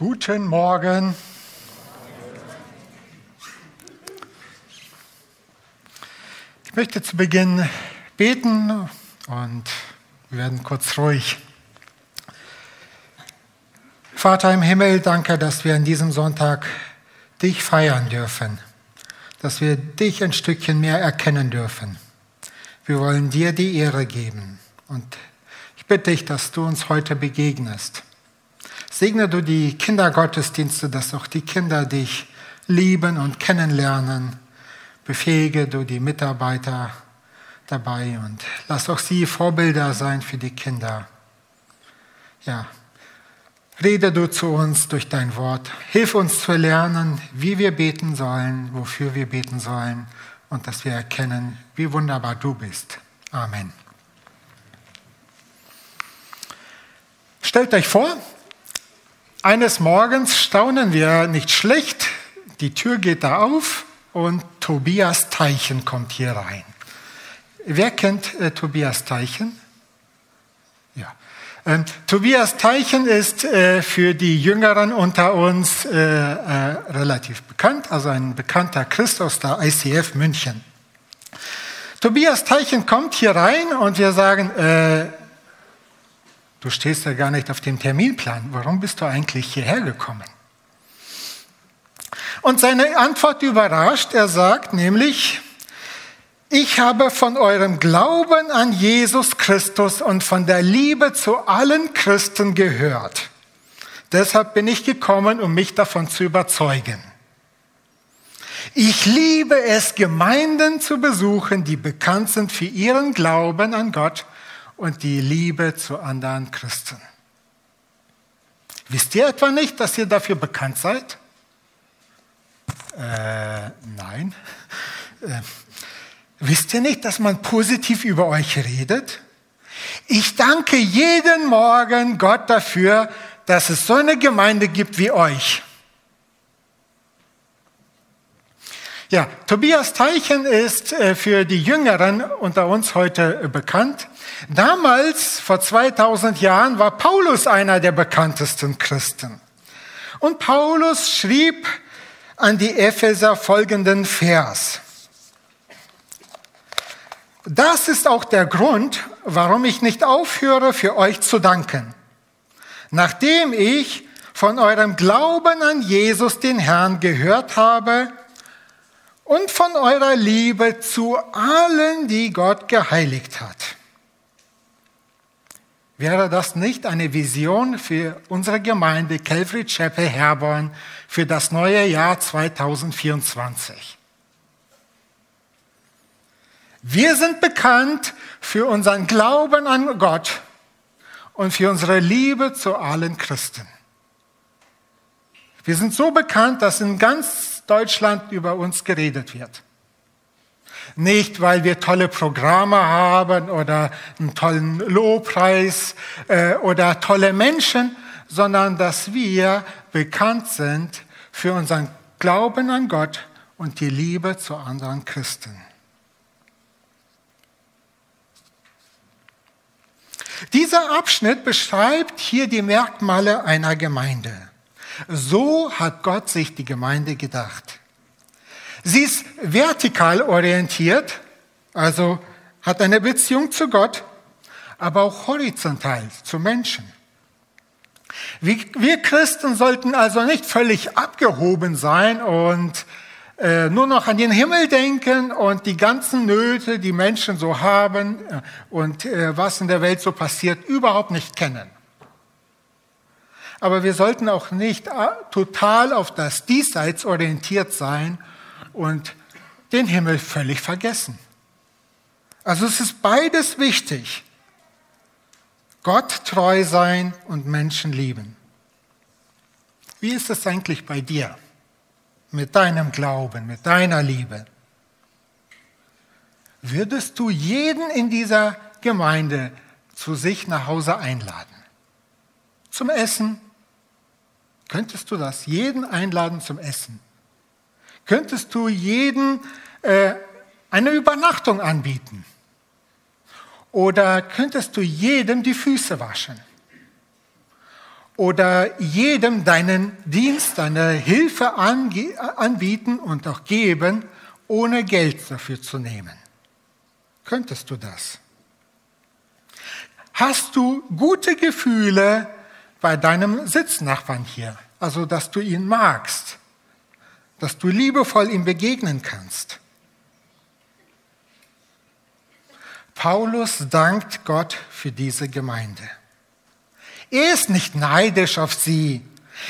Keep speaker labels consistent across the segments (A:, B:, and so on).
A: Guten Morgen. Ich möchte zu Beginn beten und wir werden kurz ruhig. Vater im Himmel, danke, dass wir an diesem Sonntag dich feiern dürfen, dass wir dich ein Stückchen mehr erkennen dürfen. Wir wollen dir die Ehre geben und ich bitte dich, dass du uns heute begegnest. Segne du die Kindergottesdienste, dass auch die Kinder dich lieben und kennenlernen. Befähige du die Mitarbeiter dabei und lass auch sie Vorbilder sein für die Kinder. Ja, rede du zu uns durch dein Wort. Hilf uns zu lernen, wie wir beten sollen, wofür wir beten sollen und dass wir erkennen, wie wunderbar du bist. Amen. Stellt euch vor, eines Morgens staunen wir nicht schlecht, die Tür geht da auf und Tobias Teichen kommt hier rein. Wer kennt äh, Tobias Teichen? Ja. Ähm, Tobias Teichen ist äh, für die Jüngeren unter uns äh, äh relativ bekannt, also ein bekannter Christ aus der ICF München. Tobias Teichen kommt hier rein und wir sagen, äh, Du stehst ja gar nicht auf dem Terminplan. Warum bist du eigentlich hierher gekommen? Und seine Antwort überrascht. Er sagt nämlich, ich habe von eurem Glauben an Jesus Christus und von der Liebe zu allen Christen gehört. Deshalb bin ich gekommen, um mich davon zu überzeugen. Ich liebe es, Gemeinden zu besuchen, die bekannt sind für ihren Glauben an Gott und die Liebe zu anderen Christen. Wisst ihr etwa nicht, dass ihr dafür bekannt seid? Äh, nein. Äh, wisst ihr nicht, dass man positiv über euch redet? Ich danke jeden Morgen Gott dafür, dass es so eine Gemeinde gibt wie euch. Ja, Tobias Teichen ist äh, für die Jüngeren unter uns heute bekannt. Damals, vor 2000 Jahren, war Paulus einer der bekanntesten Christen. Und Paulus schrieb an die Epheser folgenden Vers. Das ist auch der Grund, warum ich nicht aufhöre, für euch zu danken. Nachdem ich von eurem Glauben an Jesus, den Herrn, gehört habe, und von eurer Liebe zu allen, die Gott geheiligt hat. Wäre das nicht eine Vision für unsere Gemeinde Calvary Chapel Herborn für das neue Jahr 2024? Wir sind bekannt für unseren Glauben an Gott und für unsere Liebe zu allen Christen. Wir sind so bekannt, dass in ganz Deutschland über uns geredet wird. Nicht, weil wir tolle Programme haben oder einen tollen Lobpreis äh, oder tolle Menschen, sondern dass wir bekannt sind für unseren Glauben an Gott und die Liebe zu anderen Christen. Dieser Abschnitt beschreibt hier die Merkmale einer Gemeinde. So hat Gott sich die Gemeinde gedacht. Sie ist vertikal orientiert, also hat eine Beziehung zu Gott, aber auch horizontal zu Menschen. Wir Christen sollten also nicht völlig abgehoben sein und äh, nur noch an den Himmel denken und die ganzen Nöte, die Menschen so haben äh, und äh, was in der Welt so passiert, überhaupt nicht kennen. Aber wir sollten auch nicht äh, total auf das Diesseits orientiert sein und den Himmel völlig vergessen. Also es ist beides wichtig. Gott treu sein und Menschen lieben. Wie ist es eigentlich bei dir? Mit deinem Glauben, mit deiner Liebe? Würdest du jeden in dieser Gemeinde zu sich nach Hause einladen? Zum Essen, Könntest du das? Jeden einladen zum Essen? Könntest du jeden äh, eine Übernachtung anbieten? Oder könntest du jedem die Füße waschen? oder jedem deinen Dienst, deine Hilfe anbieten und auch geben, ohne Geld dafür zu nehmen. Könntest du das? Hast du gute Gefühle bei deinem Sitznachbarn hier? Also, dass du ihn magst, dass du liebevoll ihm begegnen kannst. Paulus dankt Gott für diese Gemeinde. Er ist nicht neidisch auf sie.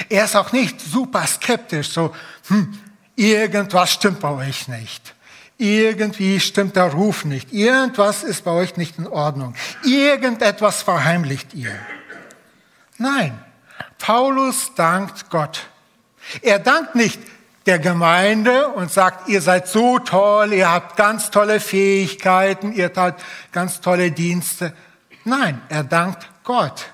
A: Er ist auch nicht super skeptisch, so, hm, irgendwas stimmt bei euch nicht. Irgendwie stimmt der Ruf nicht. Irgendwas ist bei euch nicht in Ordnung. Irgendetwas verheimlicht ihr. Nein, Paulus dankt Gott. Er dankt nicht der Gemeinde und sagt, ihr seid so toll, ihr habt ganz tolle Fähigkeiten, ihr habt ganz tolle Dienste. Nein, er dankt Gott.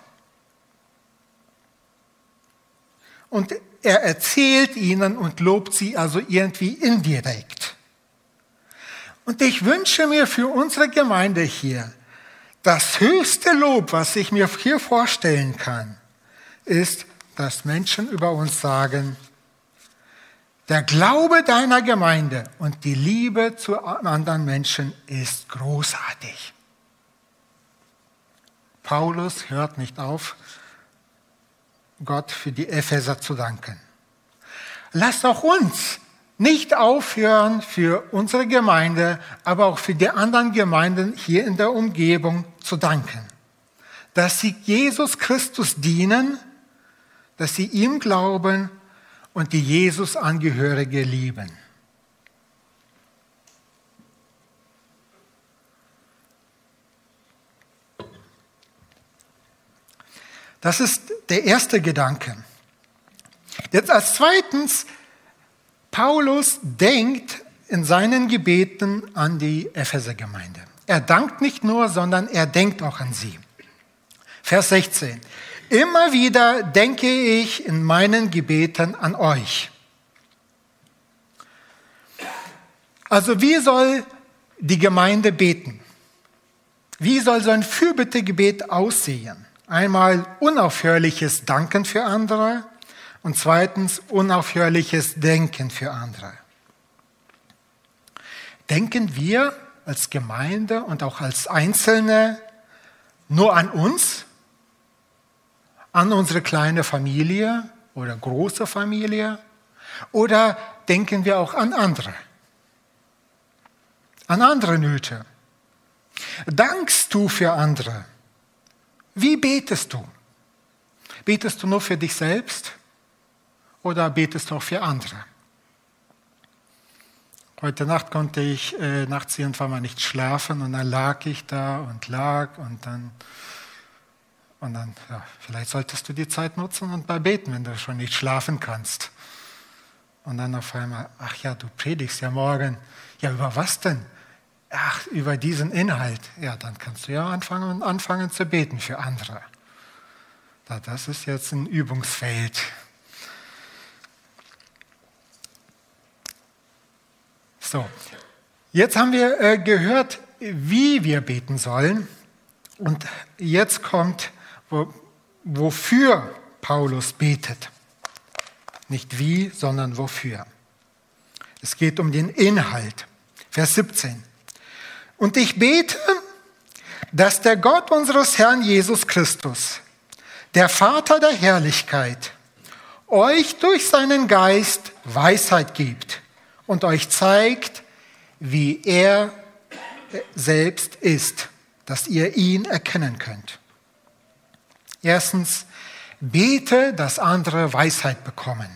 A: Und er erzählt ihnen und lobt sie also irgendwie indirekt. Und ich wünsche mir für unsere Gemeinde hier, das höchste Lob, was ich mir hier vorstellen kann, ist, dass Menschen über uns sagen, der Glaube deiner Gemeinde und die Liebe zu anderen Menschen ist großartig. Paulus hört nicht auf, Gott für die Epheser zu danken. Lasst auch uns nicht aufhören, für unsere Gemeinde, aber auch für die anderen Gemeinden hier in der Umgebung zu danken. Dass sie Jesus Christus dienen, dass sie ihm glauben und die Jesus-Angehörige lieben. Das ist der erste Gedanke. Jetzt als zweitens, Paulus denkt in seinen Gebeten an die Epheser-Gemeinde. Er dankt nicht nur, sondern er denkt auch an sie. Vers 16. Immer wieder denke ich in meinen Gebeten an euch. Also wie soll die Gemeinde beten? Wie soll so ein Fürbittegebet aussehen? Einmal unaufhörliches Danken für andere und zweitens unaufhörliches Denken für andere. Denken wir als Gemeinde und auch als Einzelne nur an uns, an unsere kleine Familie oder große Familie oder denken wir auch an andere, an andere Nöte? Dankst du für andere? Wie betest du? Betest du nur für dich selbst oder betest du auch für andere? Heute Nacht konnte ich äh, nachts irgendwann mal nicht schlafen und dann lag ich da und lag und dann, und dann, ja, vielleicht solltest du die Zeit nutzen und bei beten, wenn du schon nicht schlafen kannst. Und dann auf einmal, ach ja, du predigst ja morgen. Ja, über was denn? ach, über diesen Inhalt, ja, dann kannst du ja anfangen, anfangen zu beten für andere. Das ist jetzt ein Übungsfeld. So, jetzt haben wir äh, gehört, wie wir beten sollen. Und jetzt kommt, wo, wofür Paulus betet. Nicht wie, sondern wofür. Es geht um den Inhalt. Vers 17. Und ich bete, dass der Gott unseres Herrn Jesus Christus, der Vater der Herrlichkeit, euch durch seinen Geist Weisheit gibt und euch zeigt, wie er selbst ist, dass ihr ihn erkennen könnt. Erstens, bete, dass andere Weisheit bekommen.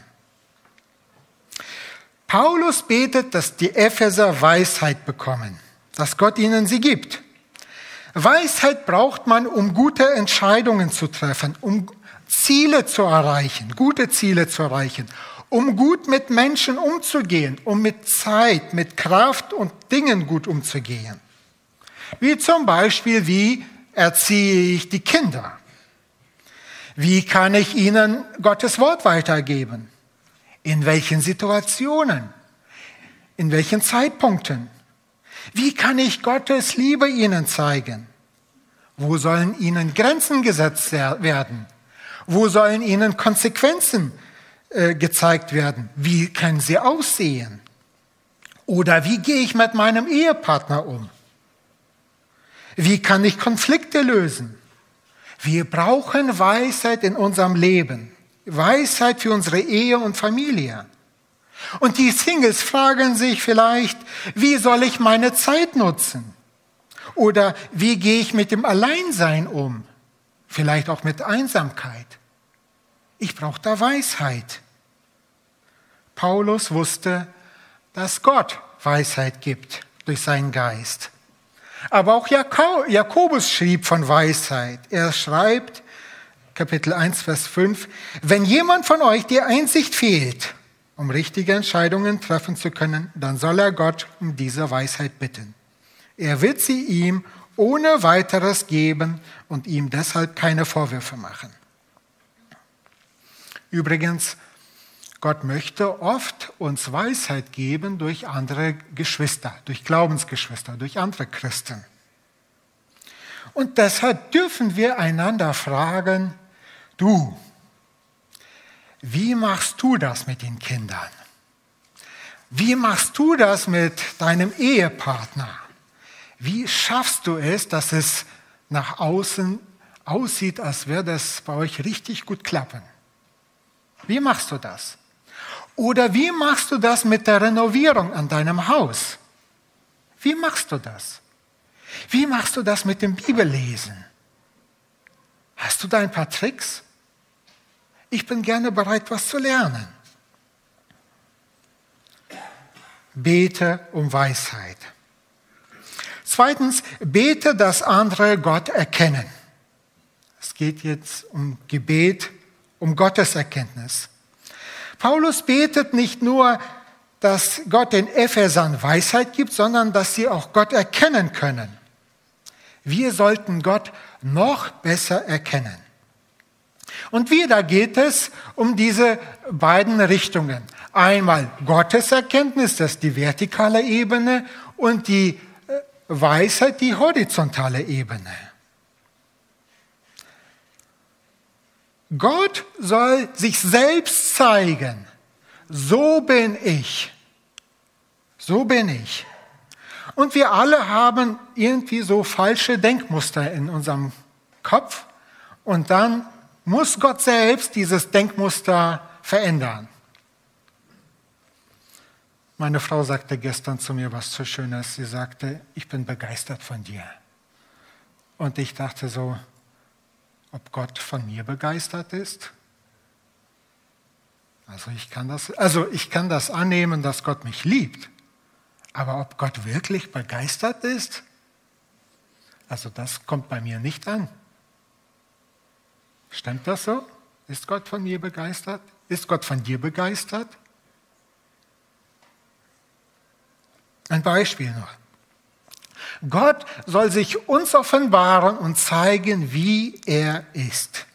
A: Paulus betet, dass die Epheser Weisheit bekommen dass Gott ihnen sie gibt. Weisheit braucht man, um gute Entscheidungen zu treffen, um Ziele zu erreichen, gute Ziele zu erreichen, um gut mit Menschen umzugehen, um mit Zeit, mit Kraft und Dingen gut umzugehen. Wie zum Beispiel, wie erziehe ich die Kinder? Wie kann ich ihnen Gottes Wort weitergeben? In welchen Situationen? In welchen Zeitpunkten? Wie kann ich Gottes Liebe ihnen zeigen? Wo sollen ihnen Grenzen gesetzt werden? Wo sollen ihnen Konsequenzen äh, gezeigt werden? Wie können sie aussehen? Oder wie gehe ich mit meinem Ehepartner um? Wie kann ich Konflikte lösen? Wir brauchen Weisheit in unserem Leben. Weisheit für unsere Ehe und Familie. Und die Singles fragen sich vielleicht, wie soll ich meine Zeit nutzen? Oder wie gehe ich mit dem Alleinsein um? Vielleicht auch mit Einsamkeit. Ich brauche da Weisheit. Paulus wusste, dass Gott Weisheit gibt durch seinen Geist. Aber auch Jakobus schrieb von Weisheit. Er schreibt, Kapitel 1, Vers 5, wenn jemand von euch die Einsicht fehlt, um richtige Entscheidungen treffen zu können, dann soll er Gott um diese Weisheit bitten. Er wird sie ihm ohne weiteres geben und ihm deshalb keine Vorwürfe machen. Übrigens, Gott möchte oft uns Weisheit geben durch andere Geschwister, durch Glaubensgeschwister, durch andere Christen. Und deshalb dürfen wir einander fragen, du, wie machst du das mit den Kindern? Wie machst du das mit deinem Ehepartner? Wie schaffst du es, dass es nach außen aussieht, als würde es bei euch richtig gut klappen? Wie machst du das? Oder wie machst du das mit der Renovierung an deinem Haus? Wie machst du das? Wie machst du das mit dem Bibellesen? Hast du da ein paar Tricks? Ich bin gerne bereit, was zu lernen. Bete um Weisheit. Zweitens, bete, dass andere Gott erkennen. Es geht jetzt um Gebet, um Gotteserkenntnis. Paulus betet nicht nur, dass Gott den Ephesern Weisheit gibt, sondern dass sie auch Gott erkennen können. Wir sollten Gott noch besser erkennen. Und wieder geht es um diese beiden Richtungen. Einmal Gotteserkenntnis, das ist die vertikale Ebene, und die äh, Weisheit, die horizontale Ebene. Gott soll sich selbst zeigen. So bin ich. So bin ich. Und wir alle haben irgendwie so falsche Denkmuster in unserem Kopf. Und dann muss Gott selbst dieses Denkmuster verändern. Meine Frau sagte gestern zu mir was so Schönes. Sie sagte, ich bin begeistert von dir. Und ich dachte so, ob Gott von mir begeistert ist? Also ich kann das, also ich kann das annehmen, dass Gott mich liebt. Aber ob Gott wirklich begeistert ist? Also das kommt bei mir nicht an. Stimmt das so? Ist Gott von mir begeistert? Ist Gott von dir begeistert? Ein Beispiel noch. Gott soll sich uns offenbaren und zeigen, wie er ist.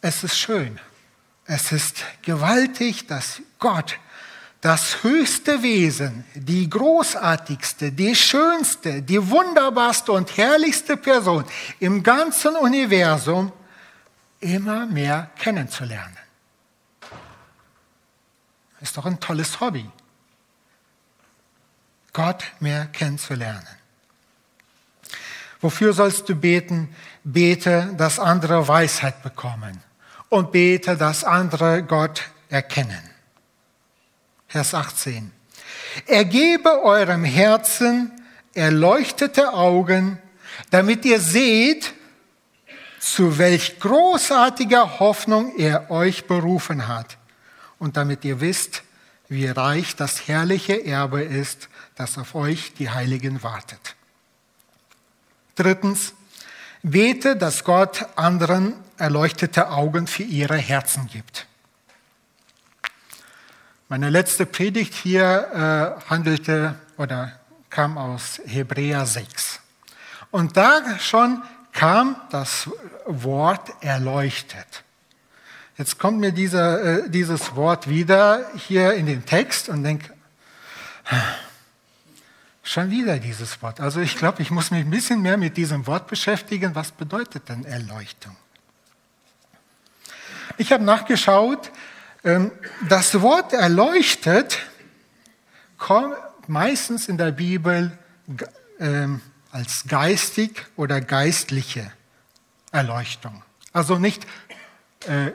A: Es ist schön, es ist gewaltig, dass Gott das höchste Wesen, die großartigste, die schönste, die wunderbarste und herrlichste Person im ganzen Universum immer mehr kennenzulernen. Ist doch ein tolles Hobby. Gott mehr kennenzulernen. Wofür sollst du beten? Bete, dass andere Weisheit bekommen und bete, dass andere Gott erkennen. Vers 18. Er gebe eurem Herzen erleuchtete Augen, damit ihr seht, zu welch großartiger Hoffnung er euch berufen hat und damit ihr wisst, wie reich das herrliche Erbe ist, das auf euch die Heiligen wartet. Drittens, bete, dass Gott anderen erleuchtete Augen für ihre Herzen gibt. Meine letzte Predigt hier äh, handelte oder kam aus Hebräer 6. Und da schon kam das Wort erleuchtet. Jetzt kommt mir dieser, äh, dieses Wort wieder hier in den Text und denke, Schon wieder dieses Wort. Also ich glaube, ich muss mich ein bisschen mehr mit diesem Wort beschäftigen. Was bedeutet denn Erleuchtung? Ich habe nachgeschaut, ähm, das Wort erleuchtet kommt meistens in der Bibel ähm, als geistig oder geistliche Erleuchtung. Also nicht äh,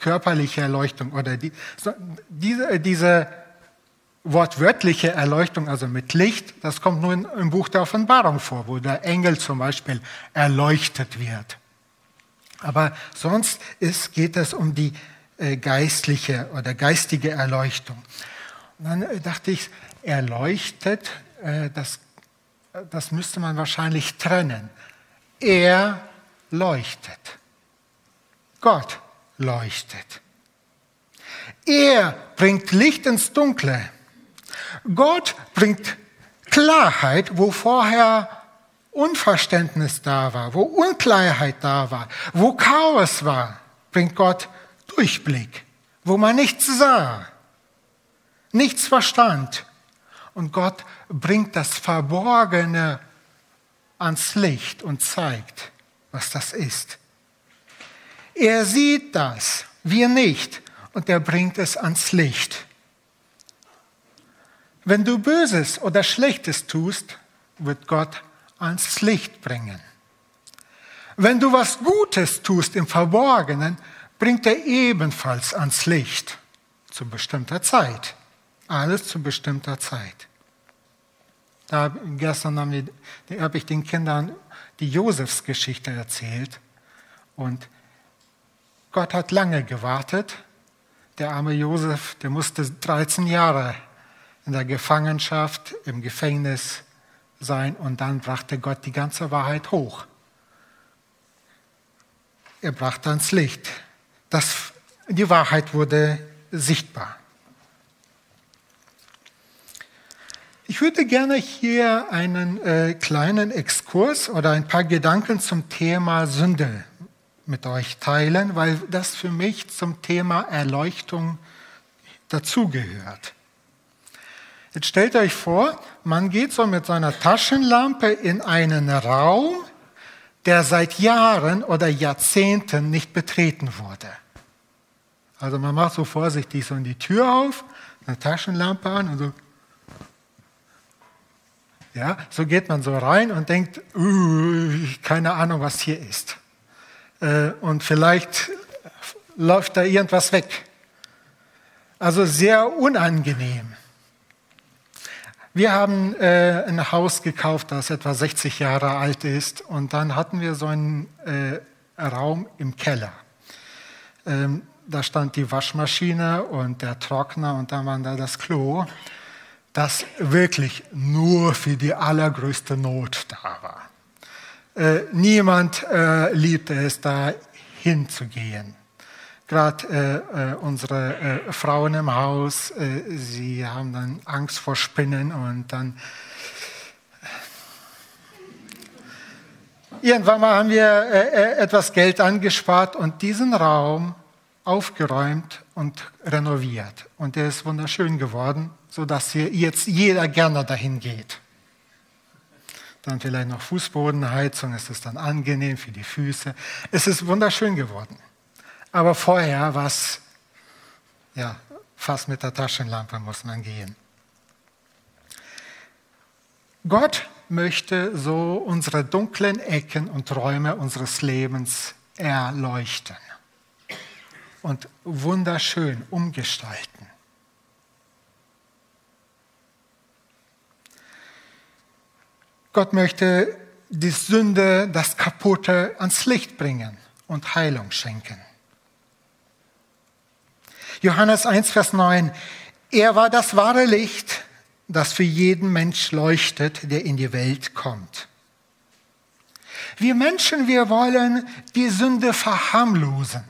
A: körperliche Erleuchtung oder die, diese, diese wortwörtliche Erleuchtung, also mit Licht, das kommt nur im Buch der Offenbarung vor, wo der Engel zum Beispiel erleuchtet wird. Aber sonst ist, geht es um die äh, geistliche oder geistige Erleuchtung. Und dann äh, dachte ich, erleuchtet, äh, das, das müsste man wahrscheinlich trennen. Er leuchtet. Gott leuchtet. Er bringt Licht ins Dunkle. Gott bringt Klarheit, wo vorher Unverständnis da war, wo Unklarheit da war, wo Chaos war, bringt Gott Durchblick, wo man nichts sah, nichts verstand. Und Gott bringt das Verborgene ans Licht und zeigt, was das ist. Er sieht das, wir nicht, und er bringt es ans Licht. Wenn du Böses oder Schlechtes tust, wird Gott ans Licht bringen. Wenn du was Gutes tust im Verborgenen, bringt er ebenfalls ans Licht zu bestimmter Zeit. Alles zu bestimmter Zeit. Da, gestern habe hab ich den Kindern die Josefsgeschichte erzählt und Gott hat lange gewartet. Der arme Josef, der musste 13 Jahre in der Gefangenschaft, im Gefängnis sein und dann brachte Gott die ganze Wahrheit hoch. Er brachte ans Licht. Das, die Wahrheit wurde sichtbar. Ich würde gerne hier einen äh, kleinen Exkurs oder ein paar Gedanken zum Thema Sünde mit euch teilen, weil das für mich zum Thema Erleuchtung dazugehört. Jetzt stellt euch vor, man geht so mit seiner Taschenlampe in einen Raum, der seit Jahren oder Jahrzehnten nicht betreten wurde. Also man macht so vorsichtig so in die Tür auf, eine Taschenlampe an und so. Ja, so geht man so rein und denkt, uh, keine Ahnung, was hier ist. Äh, und vielleicht läuft da irgendwas weg. Also sehr unangenehm. Wir haben äh, ein Haus gekauft, das etwa 60 Jahre alt ist. Und dann hatten wir so einen äh, Raum im Keller. Ähm, da stand die Waschmaschine und der Trockner und dann war da das Klo, das wirklich nur für die allergrößte Not da war. Äh, niemand äh, liebte es, da hinzugehen gerade äh, äh, unsere äh, Frauen im Haus, sie haben dann Angst vor Spinnen und dann irgendwann mal haben wir etwas Geld angespart und diesen Raum aufgeräumt und renoviert. Und der ist wunderschön geworden, sodass hier jetzt jeder gerne dahin geht. Dann vielleicht noch Fußbodenheizung, es ist dann angenehm für die Füße. Es ist wunderschön geworden. Aber vorher war es, ja, fast mit der Taschenlampe muss man gehen. Gott möchte so unsere dunklen Ecken und Räume unseres Lebens erleuchten und wunderschön umgestalten. Gott möchte die Sünde, das Kaputte ans Licht bringen und Heilung schenken. Johannes 1, Vers 9. Er war das wahre Licht, das für jeden Mensch leuchtet, der in die Welt kommt. Wir Menschen, wir wollen die Sünde verharmlosen,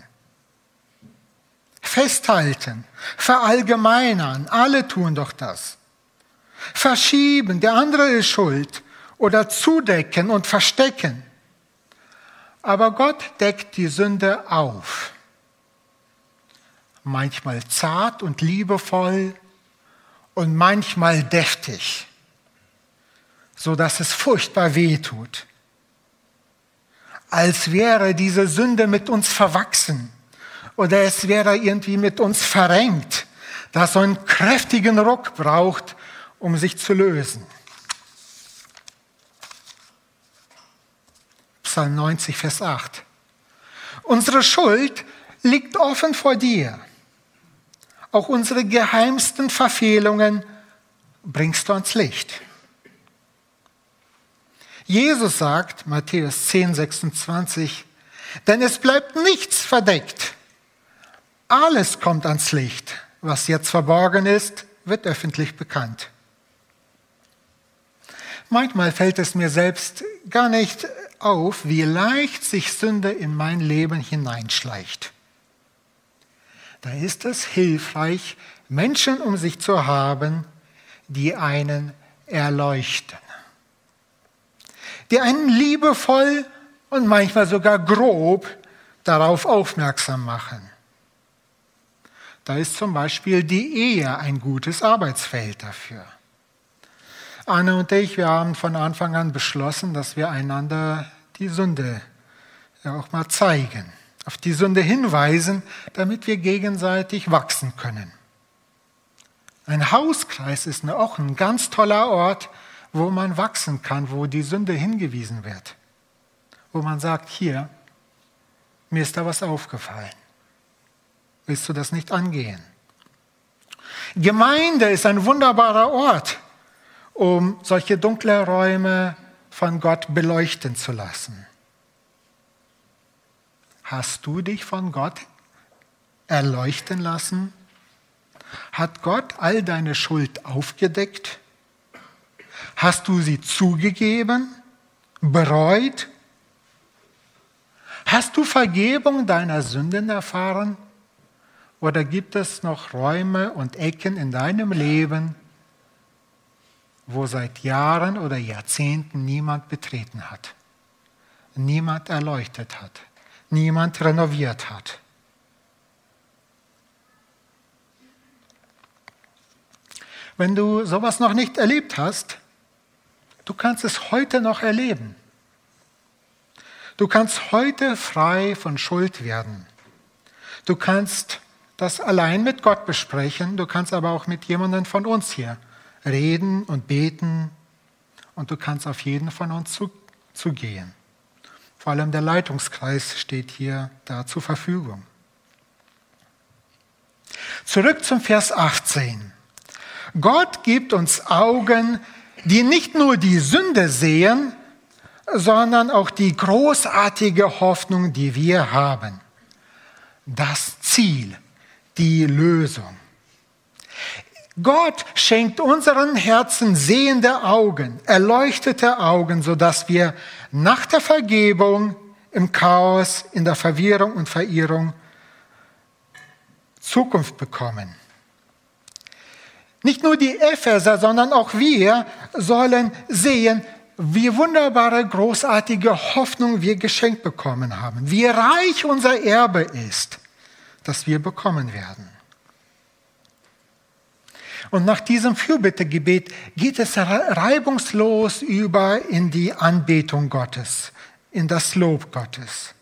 A: festhalten, verallgemeinern. Alle tun doch das. Verschieben, der andere ist schuld oder zudecken und verstecken. Aber Gott deckt die Sünde auf manchmal zart und liebevoll und manchmal deftig. so dass es furchtbar weh tut. Als wäre diese Sünde mit uns verwachsen oder es wäre irgendwie mit uns verrenkt, das so einen kräftigen Ruck braucht, um sich zu lösen. Psalm 90, Vers 8. Unsere Schuld liegt offen vor dir. Auch unsere geheimsten Verfehlungen bringst du ans Licht. Jesus sagt, Matthäus 10, 26, denn es bleibt nichts verdeckt. Alles kommt ans Licht. Was jetzt verborgen ist, wird öffentlich bekannt. Manchmal fällt es mir selbst gar nicht auf, wie leicht sich Sünde in mein Leben hineinschleicht. Da ist es hilfreich, Menschen um sich zu haben, die einen erleuchten. Die einen liebevoll und manchmal sogar grob darauf aufmerksam machen. Da ist zum Beispiel die Ehe ein gutes Arbeitsfeld dafür. Anne und ich, wir haben von Anfang an beschlossen, dass wir einander die Sünde ja auch mal zeigen, auf die Sünde hinweisen, damit wir gegenseitig wachsen können. Ein Hauskreis ist auch ein ganz toller Ort, wo man wachsen kann, wo die Sünde hingewiesen wird. Wo man sagt, hier, mir ist da was aufgefallen. Willst du das nicht angehen? Gemeinde ist ein wunderbarer Ort, um solche dunkle Räume von Gott beleuchten zu lassen. Hast du dich von Gott erleuchten lassen? Hat Gott all deine Schuld aufgedeckt? Hast du sie zugegeben, bereut? Hast du Vergebung deiner Sünden erfahren? Oder gibt es noch Räume und Ecken in deinem Leben, wo seit Jahren oder Jahrzehnten niemand betreten hat, niemand erleuchtet hat, niemand renoviert hat. Wenn du sowas noch nicht erlebt hast, du kannst es heute noch erleben. Du kannst heute frei von Schuld werden. Du kannst das allein mit Gott besprechen, du kannst aber auch mit jemandem von uns hier reden und beten und du kannst auf jeden von uns zu, zugehen. Vor allem der Leitungskreis steht hier da zur Verfügung. Zurück zum Vers 18. Gott gibt uns Augen, die nicht nur die Sünde sehen, sondern auch die großartige Hoffnung, die wir haben. Das Ziel, die Lösung. Gott schenkt unseren Herzen sehende Augen, erleuchtete Augen, sodass wir nach der Vergebung im Chaos, in der Verwirrung und Verirrung Zukunft bekommen. Nicht nur die Epheser, sondern auch wir sollen sehen, wie wunderbare, großartige Hoffnung wir geschenkt bekommen haben, wie reich unser Erbe ist, das wir bekommen werden. Und nach diesem Fürbittegebet geht es reibungslos über in die Anbetung Gottes, in das Lob Gottes.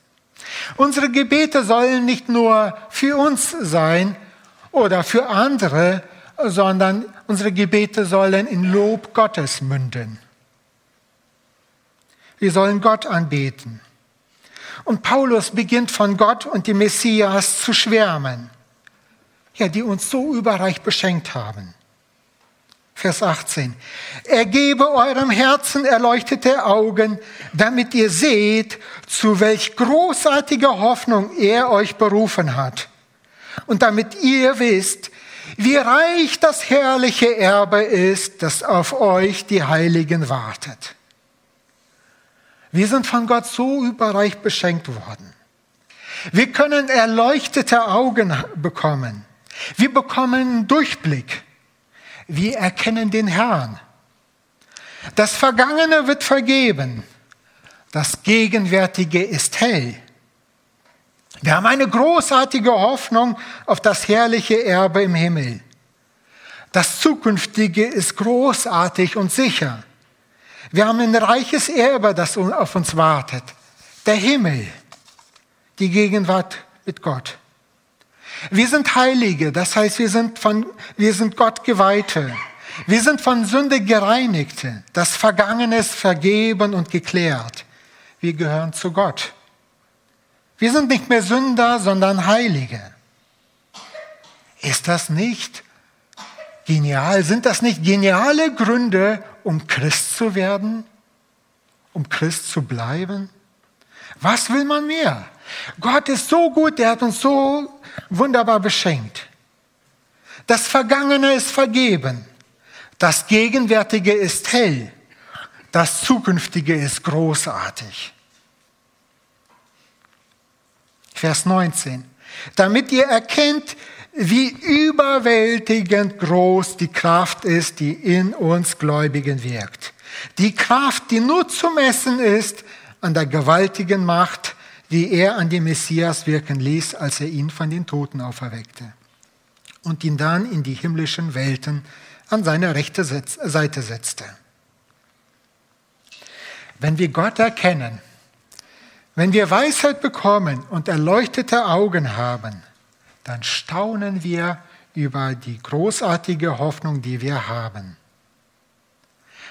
A: Unsere Gebete sollen nicht nur für uns sein oder für andere, sondern unsere Gebete sollen in Lob Gottes münden. Wir sollen Gott anbeten. Und Paulus beginnt von Gott und dem Messias zu schwärmen, ja, die uns so überreich beschenkt haben. Vers 18. Er gebe eurem Herzen erleuchtete Augen, damit ihr seht, zu welch großartiger Hoffnung er euch berufen hat. Und damit ihr wisst, wie reich das herrliche Erbe ist, das auf euch die Heiligen wartet. Wir sind von Gott so überreich beschenkt worden. Wir können erleuchtete Augen bekommen. Wir bekommen Durchblick. Wir erkennen den Herrn. Das Vergangene wird vergeben. Das Gegenwärtige ist hell. Wir haben eine großartige Hoffnung auf das herrliche Erbe im Himmel. Das Zukünftige ist großartig und sicher. Wir haben ein reiches Erbe, das auf uns wartet. Der Himmel, die Gegenwart mit Gott. Wir sind Heilige, das heißt, wir sind, von, wir sind Gott geweihte. Wir sind von Sünde gereinigte. Das Vergangene ist vergeben und geklärt. Wir gehören zu Gott. Wir sind nicht mehr Sünder, sondern Heilige. Ist das nicht genial? Sind das nicht geniale Gründe, um Christ zu werden? Um Christ zu bleiben? Was will man mehr? Gott ist so gut, er hat uns so wunderbar beschenkt. Das Vergangene ist vergeben. Das Gegenwärtige ist hell. Das Zukünftige ist großartig. Vers 19. Damit ihr erkennt, wie überwältigend groß die Kraft ist, die in uns Gläubigen wirkt. Die Kraft, die nur zu messen ist an der gewaltigen Macht, die er an den Messias wirken ließ, als er ihn von den Toten auferweckte und ihn dann in die himmlischen Welten an seine rechte Seite setzte. Wenn wir Gott erkennen, wenn wir Weisheit bekommen und erleuchtete Augen haben, dann staunen wir über die großartige Hoffnung, die wir haben.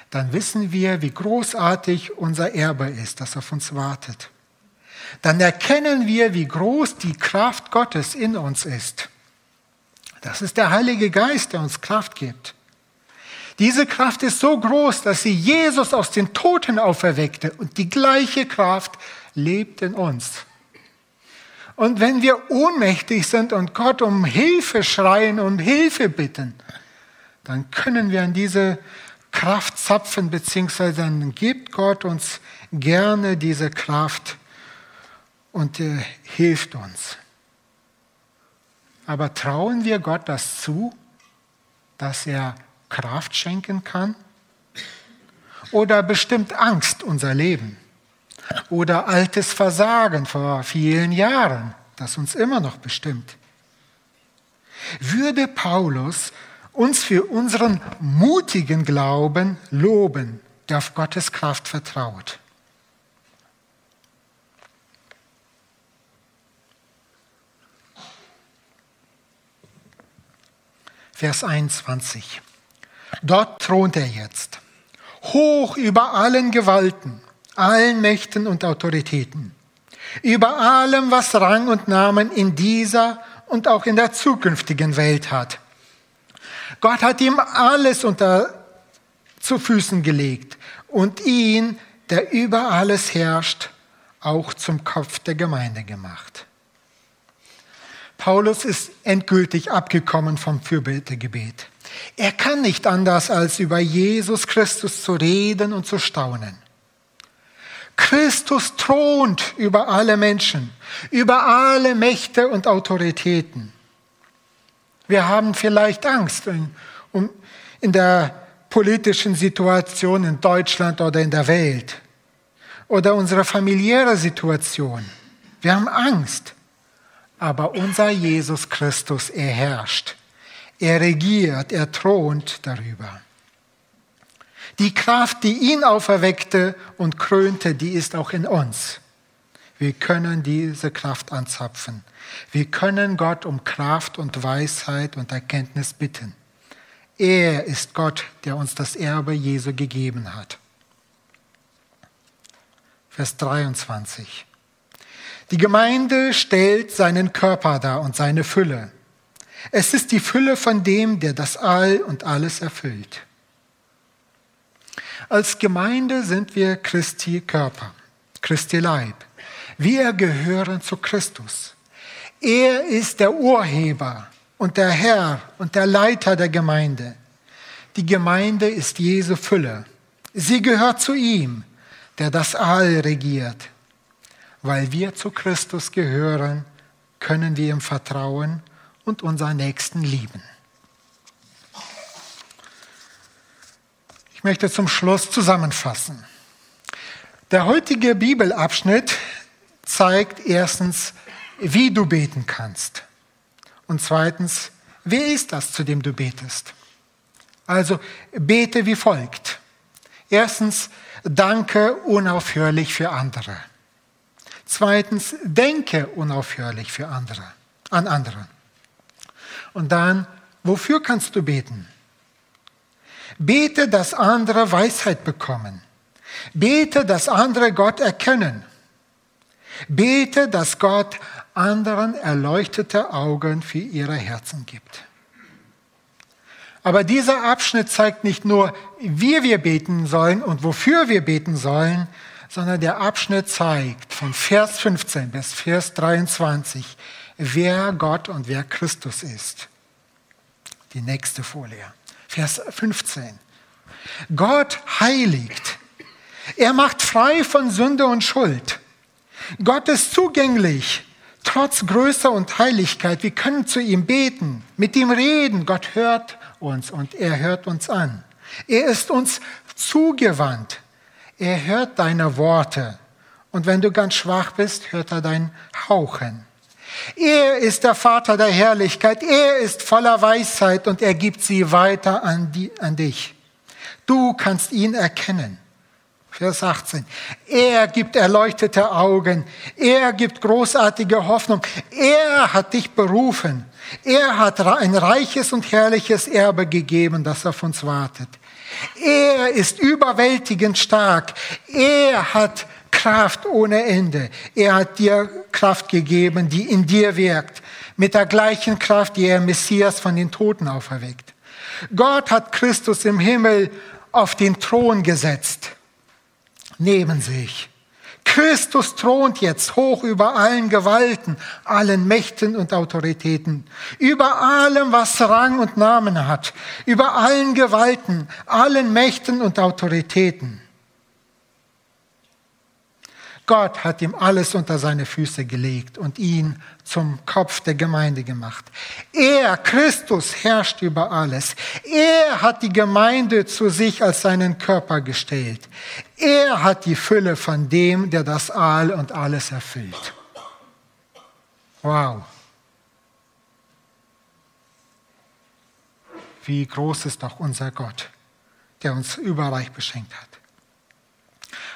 A: Dann wissen wir, wie großartig unser Erbe ist, das auf uns wartet. Dann erkennen wir, wie groß die Kraft Gottes in uns ist. Das ist der Heilige Geist, der uns Kraft gibt. Diese Kraft ist so groß, dass sie Jesus aus den Toten auferweckte und die gleiche Kraft lebt in uns. Und wenn wir ohnmächtig sind und Gott um Hilfe schreien und Hilfe bitten, dann können wir an diese Kraft zapfen, beziehungsweise dann gibt Gott uns gerne diese Kraft und er hilft uns. Aber trauen wir Gott das zu, dass er Kraft schenken kann? Oder bestimmt Angst unser Leben? Oder altes Versagen vor vielen Jahren, das uns immer noch bestimmt? Würde Paulus uns für unseren mutigen Glauben loben, der auf Gottes Kraft vertraut? Vers 21. Dort thront er jetzt, hoch über allen Gewalten, allen Mächten und Autoritäten, über allem, was Rang und Namen in dieser und auch in der zukünftigen Welt hat. Gott hat ihm alles unter zu Füßen gelegt und ihn, der über alles herrscht, auch zum Kopf der Gemeinde gemacht. Paulus ist endgültig abgekommen vom Fürbittegebet. Er kann nicht anders, als über Jesus Christus zu reden und zu staunen. Christus thront über alle Menschen, über alle Mächte und Autoritäten. Wir haben vielleicht Angst um, in der politischen Situation in Deutschland oder in der Welt oder unsere familiäre Situation. Wir haben Angst. Aber unser Jesus Christus, er herrscht. Er regiert, er thront darüber. Die Kraft, die ihn auferweckte und krönte, die ist auch in uns. Wir können diese Kraft anzapfen. Wir können Gott um Kraft und Weisheit und Erkenntnis bitten. Er ist Gott, der uns das Erbe Jesu gegeben hat. Vers 23. Die Gemeinde stellt seinen Körper dar und seine Fülle. Es ist die Fülle von dem, der das All und alles erfüllt. Als Gemeinde sind wir Christi Körper, Christi Leib. Wir gehören zu Christus. Er ist der Urheber und der Herr und der Leiter der Gemeinde. Die Gemeinde ist Jesu Fülle. Sie gehört zu ihm, der das All regiert. Weil wir zu Christus gehören, können wir ihm vertrauen und unseren Nächsten lieben. Ich möchte zum Schluss zusammenfassen. Der heutige Bibelabschnitt zeigt erstens, wie du beten kannst. Und zweitens, wer ist das, zu dem du betest? Also bete wie folgt. Erstens, danke unaufhörlich für andere. Zweitens, denke unaufhörlich für andere, an andere. Und dann, wofür kannst du beten? Bete, dass andere Weisheit bekommen. Bete, dass andere Gott erkennen. Bete, dass Gott anderen erleuchtete Augen für ihre Herzen gibt. Aber dieser Abschnitt zeigt nicht nur, wie wir beten sollen und wofür wir beten sollen, sondern der Abschnitt zeigt von Vers 15 bis Vers 23, wer Gott und wer Christus ist. Die nächste Folie. Vers 15. Gott heiligt. Er macht frei von Sünde und Schuld. Gott ist zugänglich, trotz Größe und Heiligkeit. Wir können zu ihm beten, mit ihm reden. Gott hört uns und er hört uns an. Er ist uns zugewandt. Er hört deine Worte. Und wenn du ganz schwach bist, hört er dein Hauchen. Er ist der Vater der Herrlichkeit. Er ist voller Weisheit und er gibt sie weiter an, die, an dich. Du kannst ihn erkennen. Vers 18. Er gibt erleuchtete Augen. Er gibt großartige Hoffnung. Er hat dich berufen. Er hat ein reiches und herrliches Erbe gegeben, das auf uns wartet. Er ist überwältigend stark. Er hat Kraft ohne Ende. Er hat dir Kraft gegeben, die in dir wirkt, mit der gleichen Kraft, die er Messias von den Toten auferweckt. Gott hat Christus im Himmel auf den Thron gesetzt, neben sich. Christus thront jetzt hoch über allen Gewalten, allen Mächten und Autoritäten, über allem, was Rang und Namen hat, über allen Gewalten, allen Mächten und Autoritäten. Gott hat ihm alles unter seine Füße gelegt und ihn zum Kopf der Gemeinde gemacht. Er, Christus, herrscht über alles. Er hat die Gemeinde zu sich als seinen Körper gestellt. Er hat die Fülle von dem, der das All und alles erfüllt. Wow. Wie groß ist doch unser Gott, der uns überreich beschenkt hat.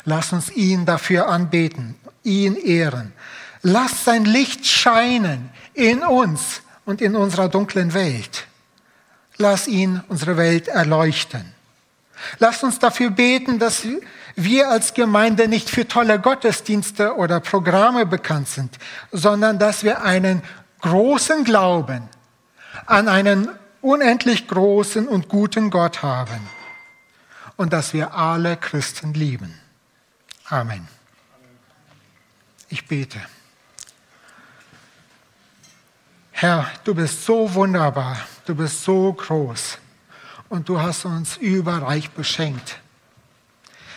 A: Lass uns ihn dafür anbeten, ihn ehren. Lass sein Licht scheinen in uns und in unserer dunklen Welt. Lass ihn unsere Welt erleuchten. Lass uns dafür beten, dass wir als Gemeinde nicht für tolle Gottesdienste oder Programme bekannt sind, sondern dass wir einen großen Glauben an einen unendlich großen und guten Gott haben und dass wir alle Christen lieben. Amen. Ich bete. Herr, du bist so wunderbar, du bist so groß und du hast uns überreich beschenkt.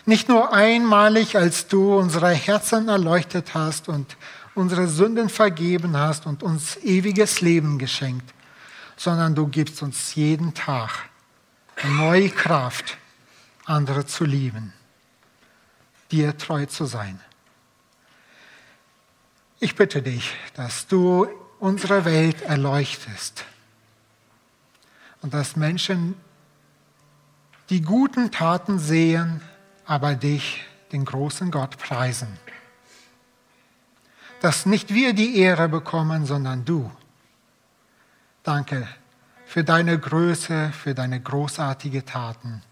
A: Nicht nur einmalig, als du unsere Herzen erleuchtet hast und unsere Sünden vergeben hast und uns ewiges Leben geschenkt, sondern du gibst uns jeden Tag neue Kraft, andere zu lieben dir treu zu sein. Ich bitte dich, dass du unsere Welt erleuchtest und dass Menschen die guten Taten sehen, aber dich, den großen Gott, preisen. Dass nicht wir die Ehre bekommen, sondern du. Danke für deine Größe, für deine großartigen Taten.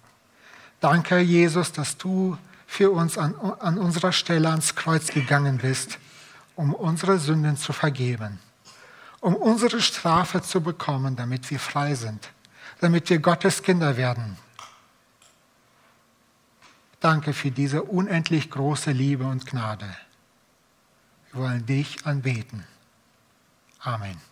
A: Danke, Jesus, dass du für uns an, an unserer Stelle ans Kreuz gegangen bist, um unsere Sünden zu vergeben, um unsere Strafe zu bekommen, damit wir frei sind, damit wir Gottes Kinder werden. Danke für diese unendlich große Liebe und Gnade. Wir wollen dich anbeten. Amen.